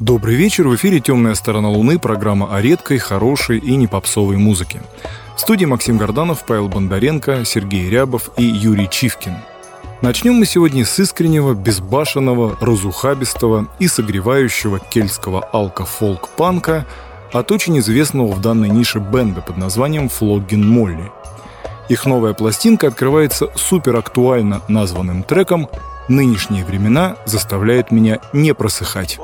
Добрый вечер, в эфире «Темная сторона Луны», программа о редкой, хорошей и не попсовой музыке. В студии Максим Горданов, Павел Бондаренко, Сергей Рябов и Юрий Чивкин. Начнем мы сегодня с искреннего, безбашенного, разухабистого и согревающего кельтского алко-фолк-панка от очень известного в данной нише бенда под названием Флоггин Молли. Их новая пластинка открывается суперактуально названным треком «Нынешние времена заставляют меня не просыхать».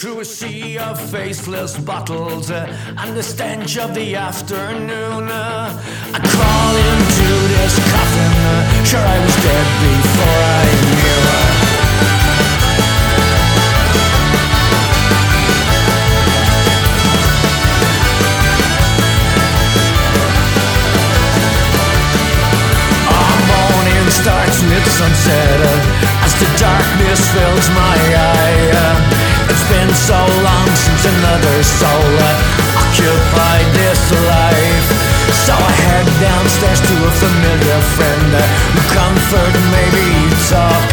Through a sea of faceless bottles uh, and the stench of the afternoon. Uh, I crawl into this coffin, uh, sure I was dead before I knew. Uh, starts mid sunset as the darkness fills my eye. Another soul occupied this life. So I head downstairs to a familiar friend who comfort maybe talk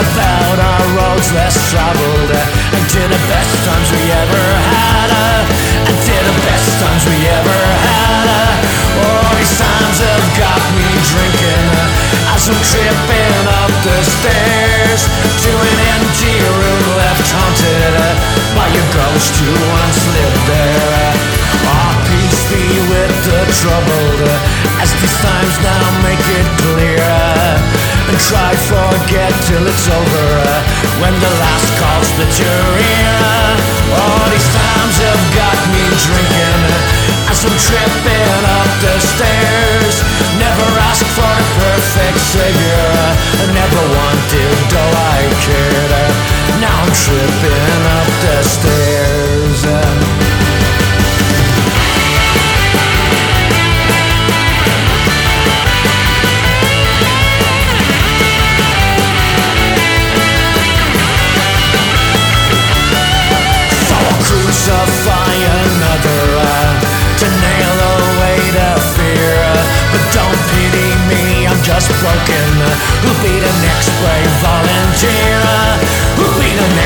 about our roads less traveled and to the best times we ever had. And to the best times we ever had. Oh, these times have got me drinking as I'm tripping up the stairs to an empty by a ghost who once lived there. Oh, peace be with the troubled as these times now make it clear. And try forget till it's over when the last call split your ear. Oh, these times have got me drinking I'm tripping up the stairs. Never asked for a perfect savior. I never wanted, though I cared. Now I'm tripping up the stairs. Broken. Who'll be the next brave volunteer? Who'll be the next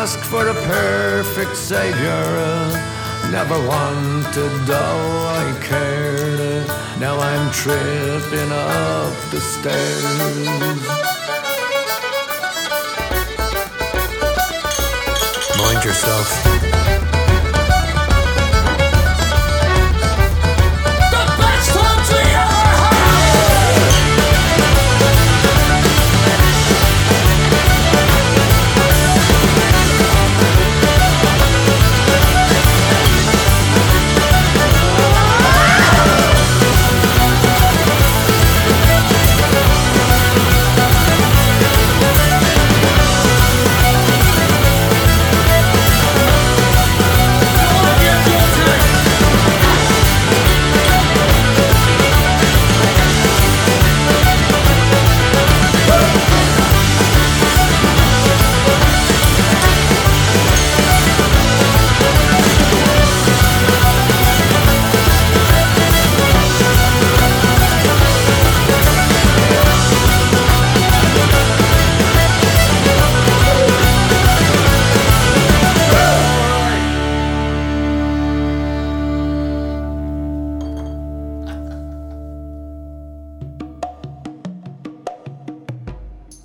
Asked for a perfect savior. Never wanted, though I cared. Now I'm tripping up the stairs. Mind yourself.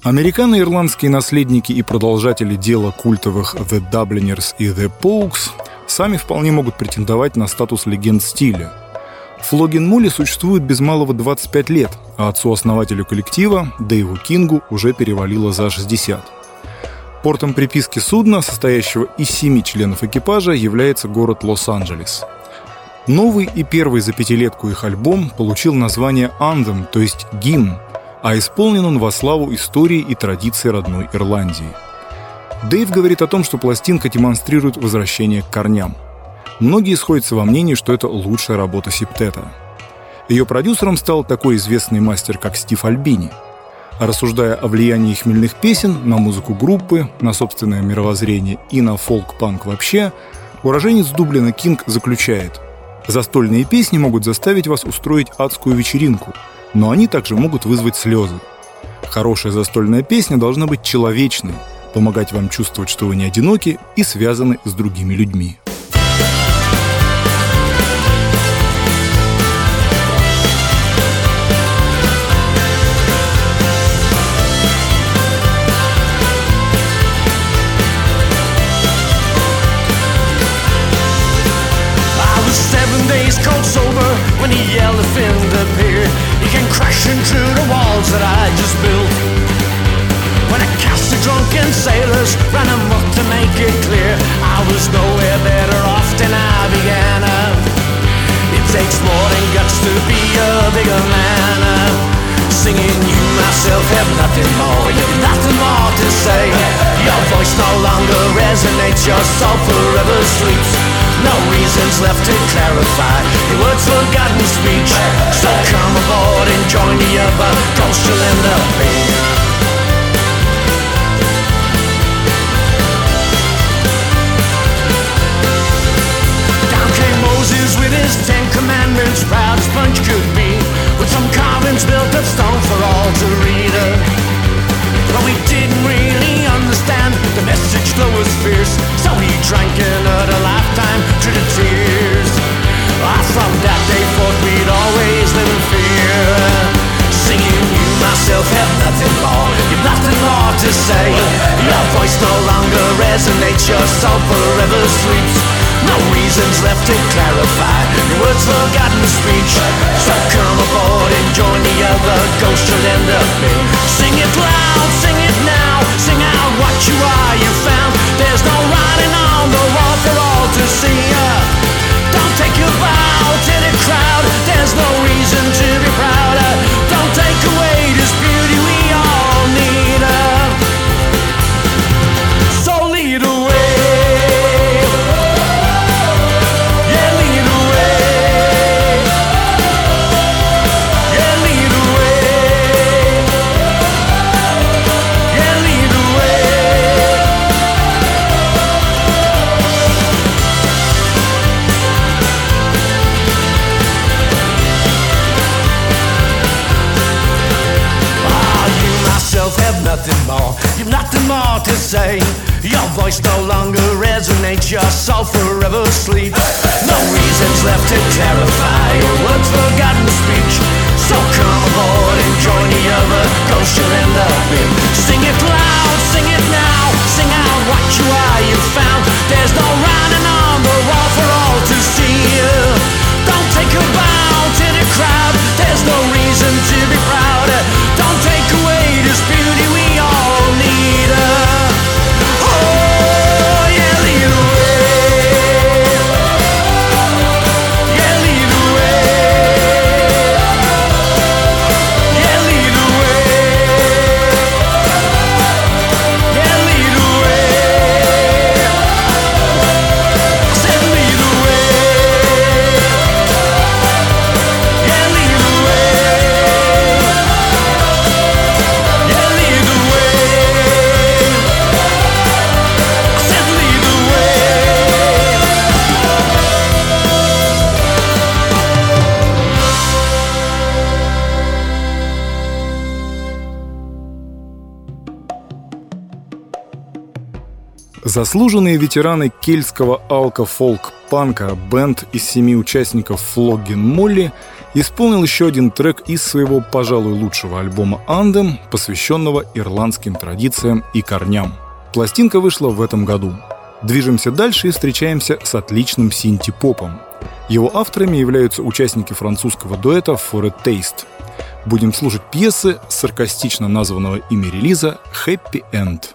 Американо-ирландские наследники и продолжатели дела культовых The Dubliners и The Pogues сами вполне могут претендовать на статус легенд стиля. Флогин Мули существует без малого 25 лет, а отцу-основателю коллектива, Дэйву Кингу, уже перевалило за 60. Портом приписки судна, состоящего из семи членов экипажа, является город Лос-Анджелес. Новый и первый за пятилетку их альбом получил название «Anthem», то есть «гимн», а исполнен он во славу истории и традиций родной Ирландии. Дэйв говорит о том, что пластинка демонстрирует возвращение к корням. Многие сходятся во мнении, что это лучшая работа Септета. Ее продюсером стал такой известный мастер, как Стив Альбини. А рассуждая о влиянии хмельных песен на музыку группы, на собственное мировоззрение и на фолк-панк вообще, уроженец Дублина Кинг заключает «Застольные песни могут заставить вас устроить адскую вечеринку – но они также могут вызвать слезы. Хорошая застольная песня должна быть человечной, помогать вам чувствовать, что вы не одиноки и связаны с другими людьми. when the elephant came crashing through the walls that I just built. When I cast the drunken sailors, ran amok to make it clear I was nowhere better off than I began. It takes more than guts to be a bigger man. Singing you myself have nothing more, you've nothing more to say. Your voice no longer resonates, your soul forever sleeps. No reasons left to clarify. Your words forgotten speech. So come aboard and join the other up being Down came Moses with his Ten Commandments. Proud as punch could be. With some carvings built of stone for all to read but we didn't really understand. The message flow was fierce. So he drank another lifetime to the tears. Ah, From that day forth we'd always live in fear. Singing you myself have nothing more. You've nothing more to say. Your voice no longer resonates. Your soul forever sleeps no reasons left to clarify. Your words forgotten speech. So come aboard and join the other ghosts you'll end up being Sing it loud, sing it now Заслуженные ветераны кельтского алко-фолк-панка бенд из семи участников Флоггин Молли исполнил еще один трек из своего, пожалуй, лучшего альбома «Андем», посвященного ирландским традициям и корням. Пластинка вышла в этом году. Движемся дальше и встречаемся с отличным синти-попом. Его авторами являются участники французского дуэта For a Taste. Будем слушать пьесы саркастично названного ими релиза «Happy End».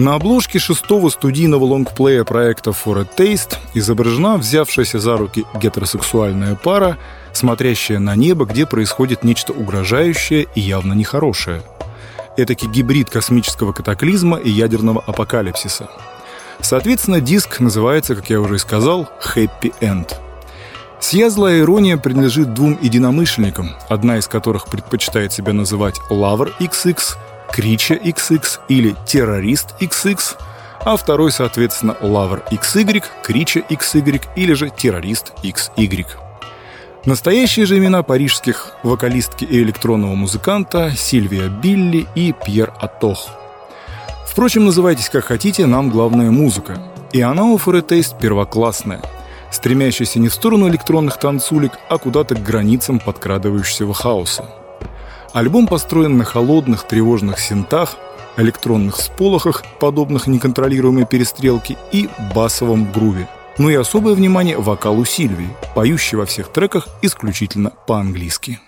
На обложке шестого студийного лонгплея проекта For a Taste изображена взявшаяся за руки гетеросексуальная пара, смотрящая на небо, где происходит нечто угрожающее и явно нехорошее. Этакий гибрид космического катаклизма и ядерного апокалипсиса. Соответственно, диск называется, как я уже и сказал, «Happy End». Сия злая ирония принадлежит двум единомышленникам, одна из которых предпочитает себя называть Lover XX – Крича XX или Террорист XX, а второй, соответственно, Лавр XY, Крича XY или же Террорист XY. Настоящие же имена парижских вокалистки и электронного музыканта Сильвия Билли и Пьер Атох. Впрочем, называйтесь как хотите, нам главная музыка. И она у Форетейст первоклассная, стремящаяся не в сторону электронных танцулек, а куда-то к границам подкрадывающегося хаоса. Альбом построен на холодных, тревожных синтах, электронных сполохах, подобных неконтролируемой перестрелке, и басовом груве. Ну и особое внимание вокалу Сильвии, поющей во всех треках исключительно по-английски.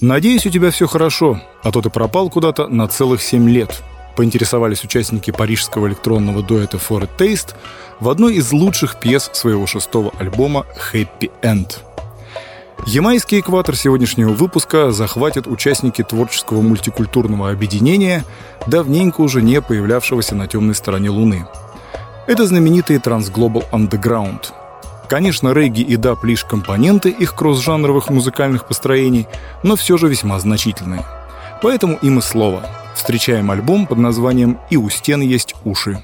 «Надеюсь, у тебя все хорошо, а то ты пропал куда-то на целых семь лет», поинтересовались участники парижского электронного дуэта For a Taste в одной из лучших пьес своего шестого альбома «Happy End». Ямайский экватор сегодняшнего выпуска захватят участники творческого мультикультурного объединения, давненько уже не появлявшегося на темной стороне Луны. Это знаменитый Transglobal Underground. Конечно, регги и даб лишь компоненты их кросс-жанровых музыкальных построений, но все же весьма значительные. Поэтому им и слово. Встречаем альбом под названием «И у стен есть уши».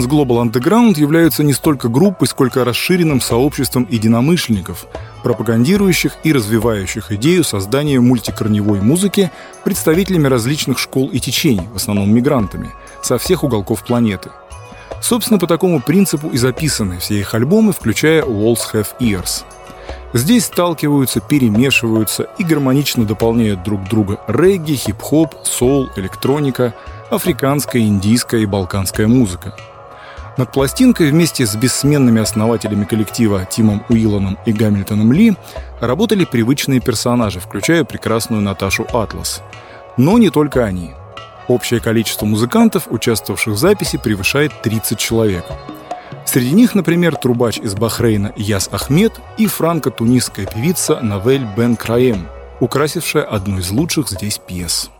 Transglobal Underground являются не столько группой, сколько расширенным сообществом единомышленников, пропагандирующих и развивающих идею создания мультикорневой музыки представителями различных школ и течений, в основном мигрантами, со всех уголков планеты. Собственно, по такому принципу и записаны все их альбомы, включая Walls Have Ears. Здесь сталкиваются, перемешиваются и гармонично дополняют друг друга регги, хип-хоп, соул, электроника, африканская, индийская и балканская музыка – над пластинкой вместе с бессменными основателями коллектива Тимом Уилланом и Гамильтоном Ли работали привычные персонажи, включая прекрасную Наташу Атлас. Но не только они. Общее количество музыкантов, участвовавших в записи, превышает 30 человек. Среди них, например, трубач из Бахрейна Яс Ахмед и франко-тунисская певица Навель Бен Краем, украсившая одну из лучших здесь пьес.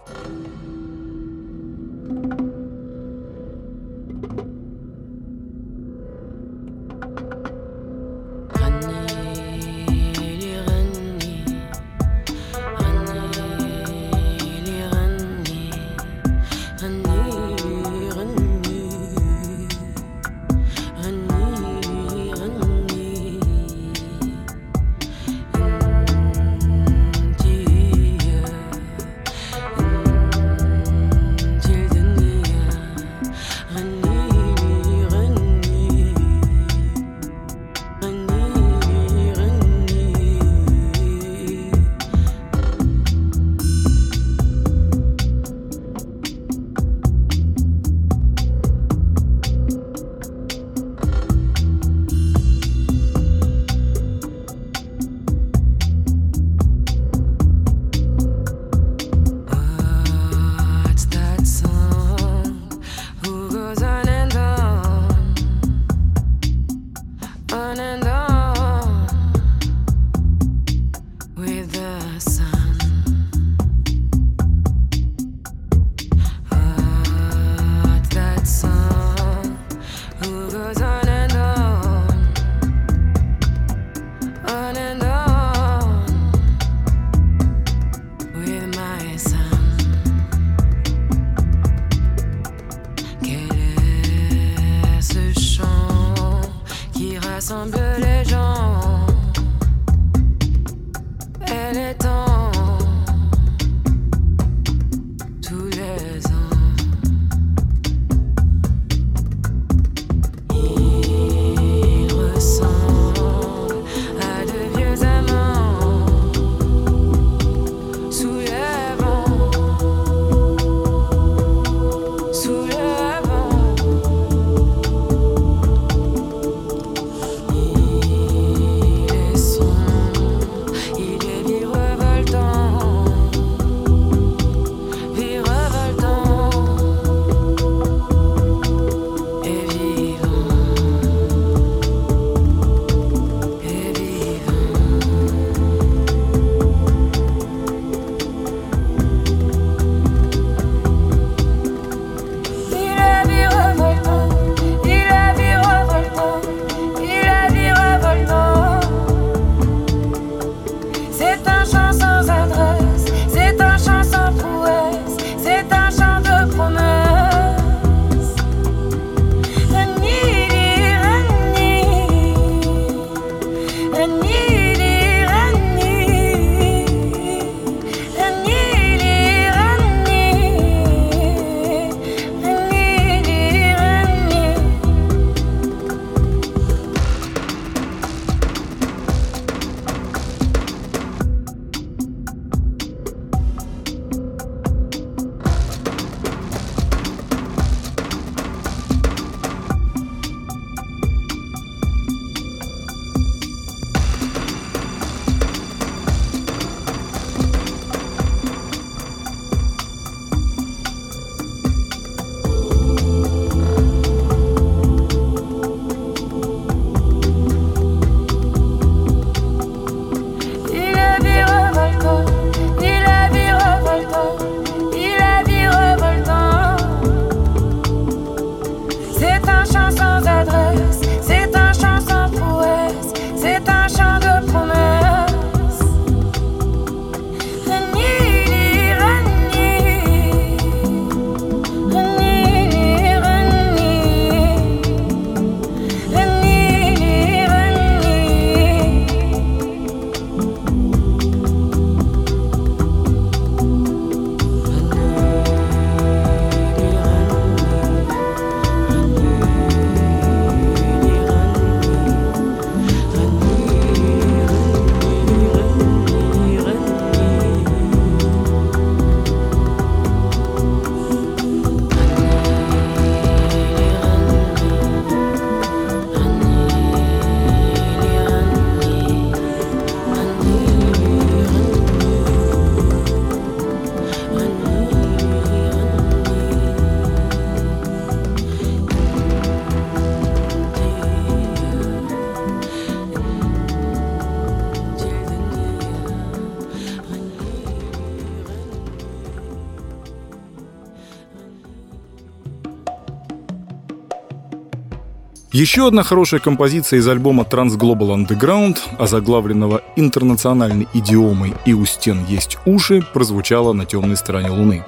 Еще одна хорошая композиция из альбома Transglobal Underground, озаглавленного интернациональной идиомой «И у стен есть уши», прозвучала на темной стороне Луны.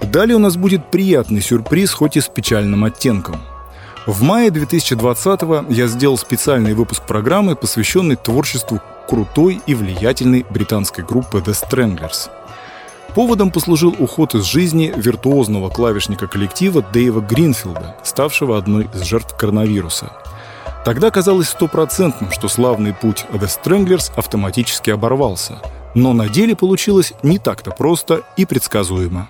Далее у нас будет приятный сюрприз, хоть и с печальным оттенком. В мае 2020 я сделал специальный выпуск программы, посвященный творчеству крутой и влиятельной британской группы The Stranglers – Поводом послужил уход из жизни виртуозного клавишника коллектива Дэйва Гринфилда, ставшего одной из жертв коронавируса. Тогда казалось стопроцентным, что славный путь The Stranglers автоматически оборвался. Но на деле получилось не так-то просто и предсказуемо.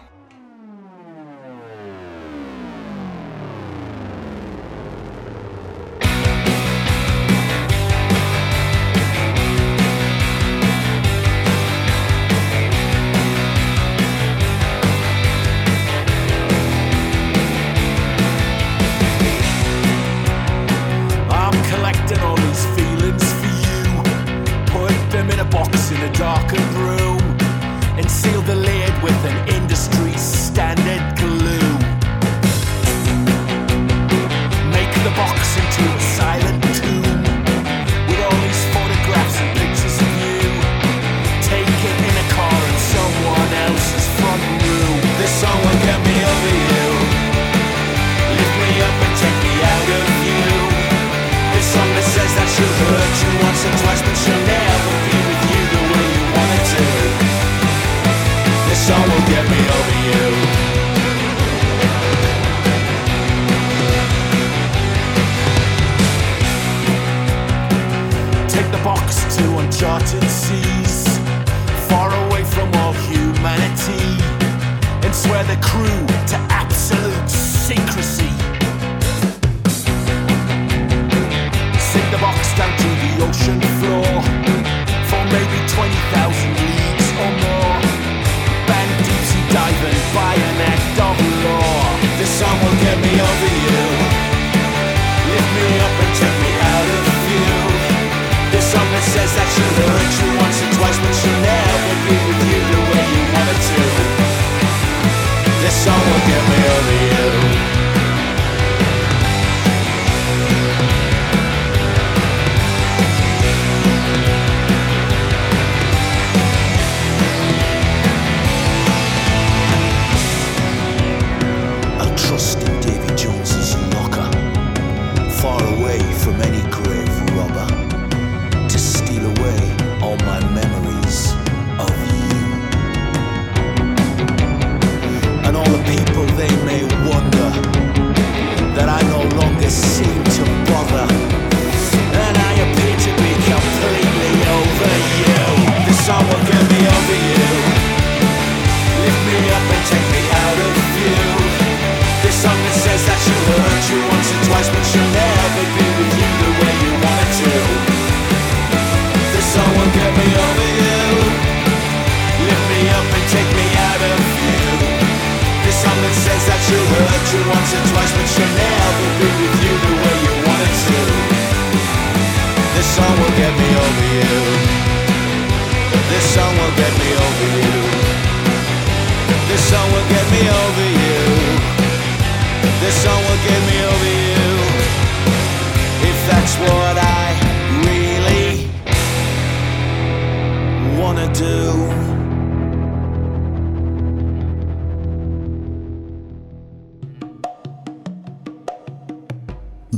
get me on the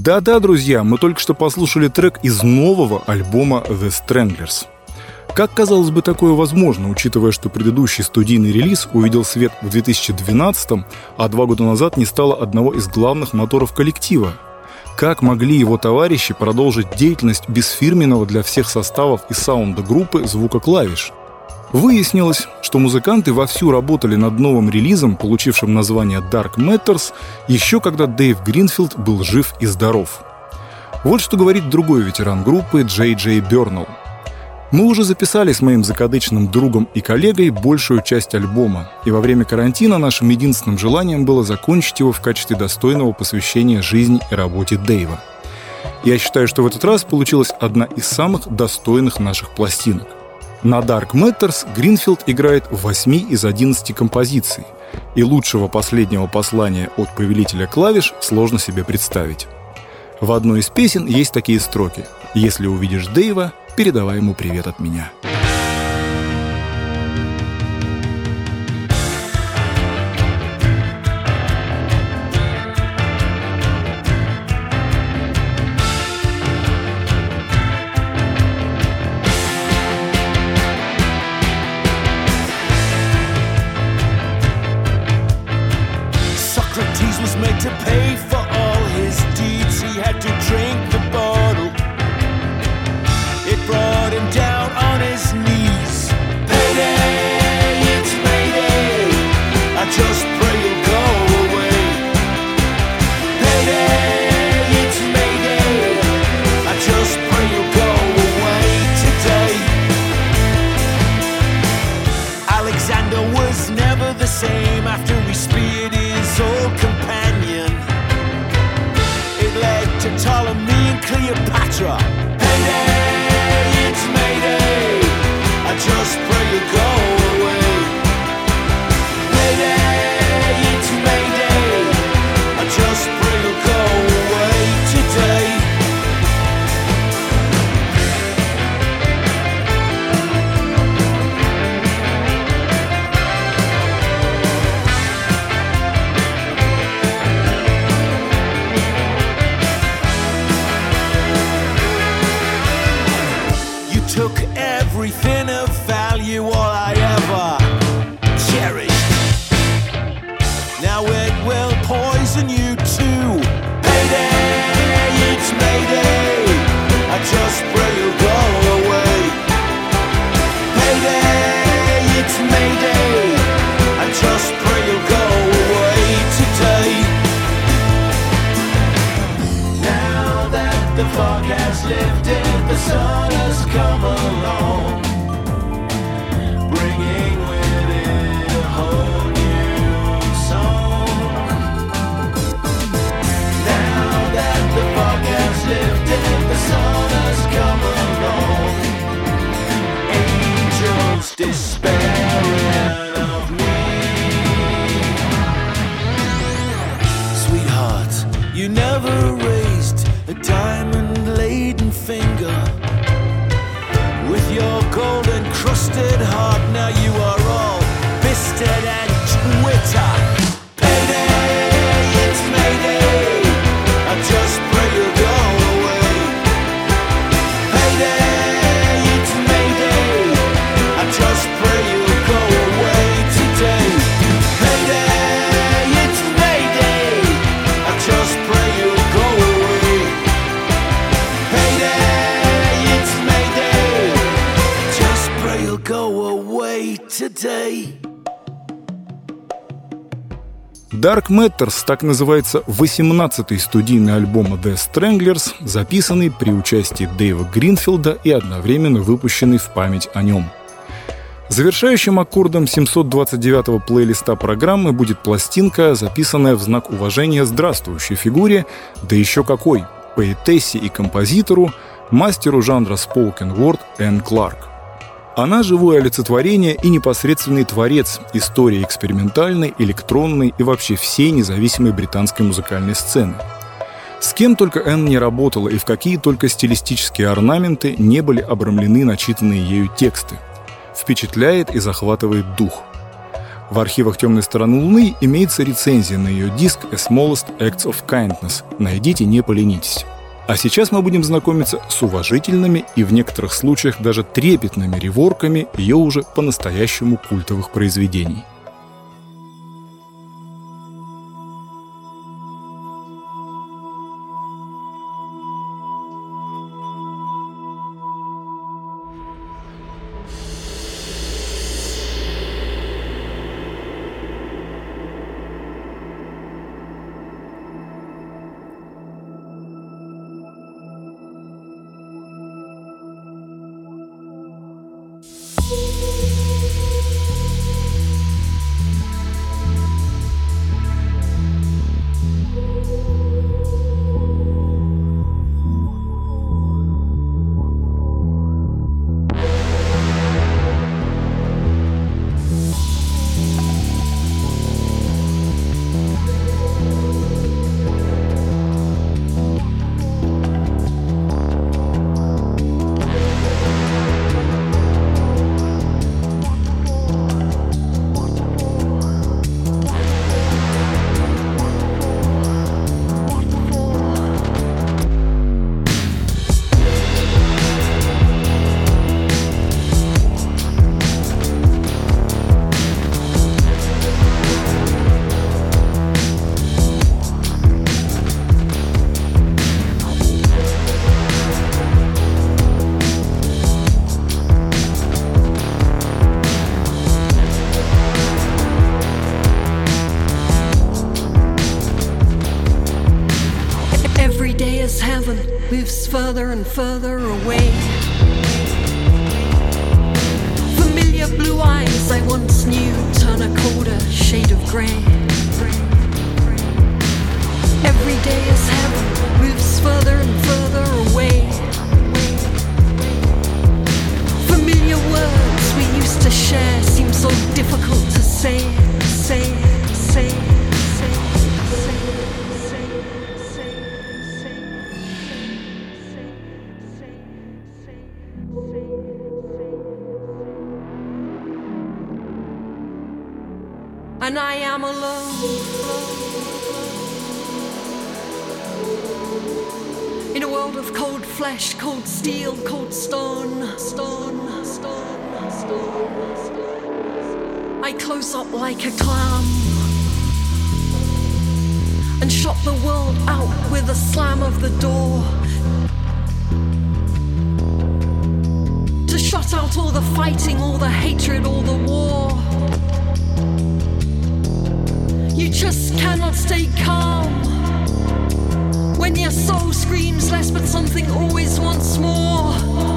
Да-да, друзья, мы только что послушали трек из нового альбома The Stranglers. Как казалось бы такое возможно, учитывая, что предыдущий студийный релиз увидел свет в 2012, а два года назад не стало одного из главных моторов коллектива? Как могли его товарищи продолжить деятельность без фирменного для всех составов и саунда группы звука клавиш – Выяснилось, что музыканты вовсю работали над новым релизом, получившим название Dark Matters, еще когда Дэйв Гринфилд был жив и здоров. Вот что говорит другой ветеран группы Джей Джей Бернелл. Мы уже записали с моим закадычным другом и коллегой большую часть альбома, и во время карантина нашим единственным желанием было закончить его в качестве достойного посвящения жизни и работе Дэйва. Я считаю, что в этот раз получилась одна из самых достойных наших пластинок – на Dark Matters Гринфилд играет в 8 из 11 композиций, и лучшего последнего послания от повелителя клавиш сложно себе представить. В одной из песен есть такие строки «Если увидишь Дэйва, передавай ему привет от меня». Dark Matters так называется 18-й студийный альбом The Stranglers, записанный при участии Дэйва Гринфилда и одновременно выпущенный в память о нем. Завершающим аккордом 729-го плейлиста программы будет пластинка, записанная в знак уважения здравствующей фигуре, да еще какой, поэтессе и композитору, мастеру жанра spoken word Энн Кларк. Она живое олицетворение и непосредственный творец истории экспериментальной, электронной и вообще всей независимой британской музыкальной сцены. С кем только Энн не работала и в какие только стилистические орнаменты не были обрамлены начитанные ею тексты. Впечатляет и захватывает дух. В архивах «Темной стороны Луны» имеется рецензия на ее диск «A Smallest Acts of Kindness». Найдите, не поленитесь. А сейчас мы будем знакомиться с уважительными и в некоторых случаях даже трепетными реворками ее уже по-настоящему культовых произведений. Fighting, all the hatred, all the war. You just cannot stay calm when your soul screams less, but something always wants more.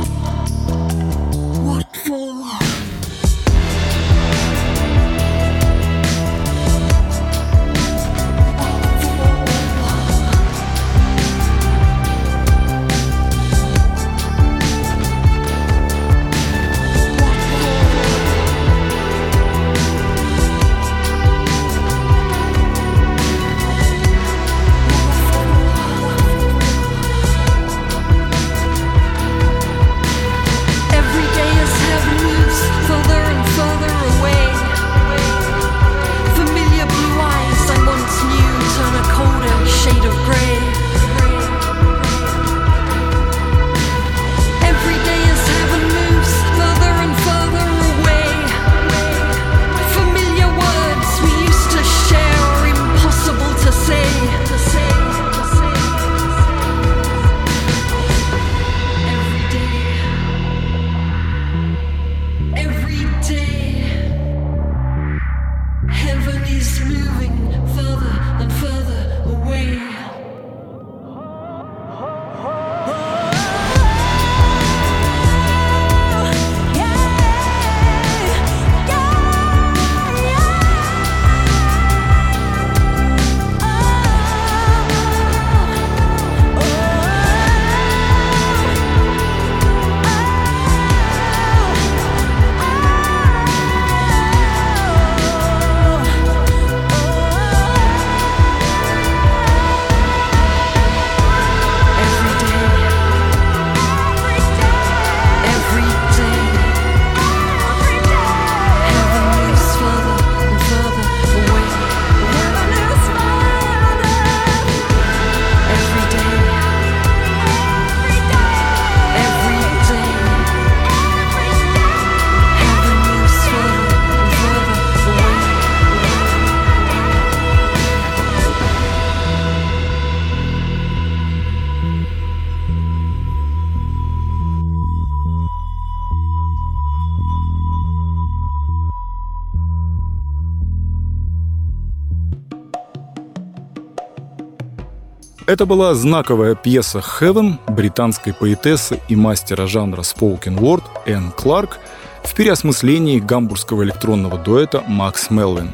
Это была знаковая пьеса «Heaven» британской поэтессы и мастера жанра spoken word Энн Кларк в переосмыслении гамбургского электронного дуэта Макс Мелвин.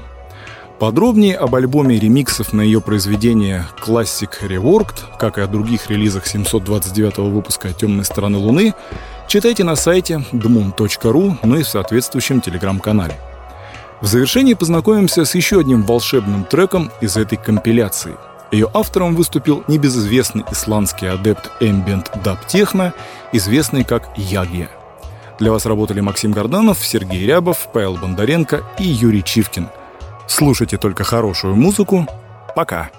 Подробнее об альбоме ремиксов на ее произведение Classic Reworked, как и о других релизах 729 выпуска «Темной стороны Луны», читайте на сайте dmoon.ru, ну и в соответствующем телеграм-канале. В завершении познакомимся с еще одним волшебным треком из этой компиляции. Ее автором выступил небезызвестный исландский адепт Dub Techno, известный как Ягия. Для вас работали Максим Горданов, Сергей Рябов, Павел Бондаренко и Юрий Чивкин. Слушайте только хорошую музыку. Пока!